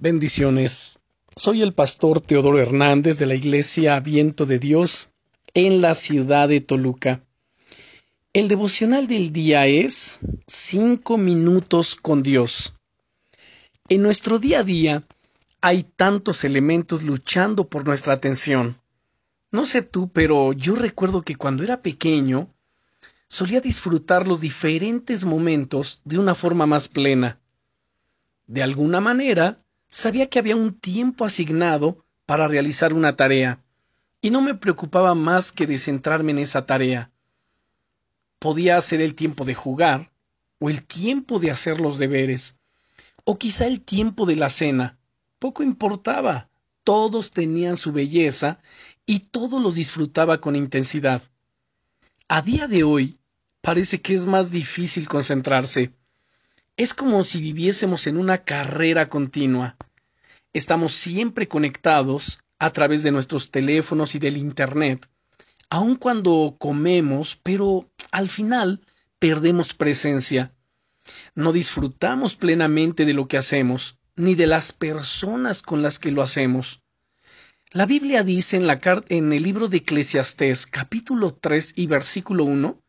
Bendiciones. Soy el pastor Teodoro Hernández de la Iglesia Viento de Dios en la ciudad de Toluca. El devocional del día es Cinco minutos con Dios. En nuestro día a día hay tantos elementos luchando por nuestra atención. No sé tú, pero yo recuerdo que cuando era pequeño solía disfrutar los diferentes momentos de una forma más plena. De alguna manera, Sabía que había un tiempo asignado para realizar una tarea, y no me preocupaba más que de centrarme en esa tarea. Podía ser el tiempo de jugar, o el tiempo de hacer los deberes, o quizá el tiempo de la cena. Poco importaba. Todos tenían su belleza y todos los disfrutaba con intensidad. A día de hoy parece que es más difícil concentrarse. Es como si viviésemos en una carrera continua. Estamos siempre conectados a través de nuestros teléfonos y del Internet, aun cuando comemos, pero al final perdemos presencia. No disfrutamos plenamente de lo que hacemos, ni de las personas con las que lo hacemos. La Biblia dice en, la, en el libro de Eclesiastés, capítulo 3 y versículo 1,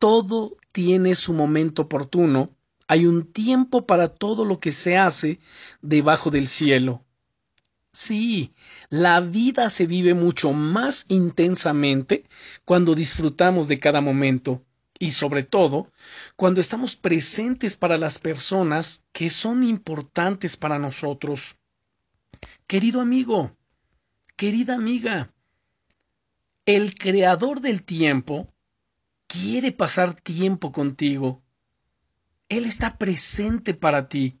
todo tiene su momento oportuno hay un tiempo para todo lo que se hace debajo del cielo. Sí, la vida se vive mucho más intensamente cuando disfrutamos de cada momento y sobre todo cuando estamos presentes para las personas que son importantes para nosotros. Querido amigo, querida amiga, el creador del tiempo quiere pasar tiempo contigo él está presente para ti.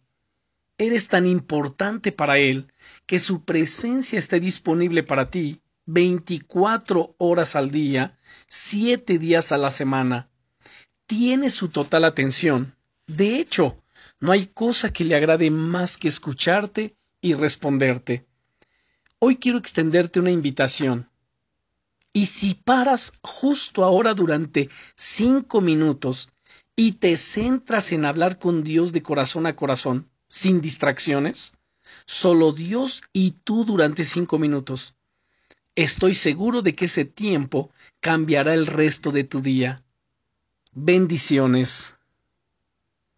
Eres tan importante para Él que su presencia esté disponible para ti 24 horas al día, 7 días a la semana. Tiene su total atención. De hecho, no hay cosa que le agrade más que escucharte y responderte. Hoy quiero extenderte una invitación. Y si paras justo ahora durante cinco minutos y te centras en hablar con Dios de corazón a corazón, sin distracciones, solo Dios y tú durante cinco minutos. Estoy seguro de que ese tiempo cambiará el resto de tu día. Bendiciones.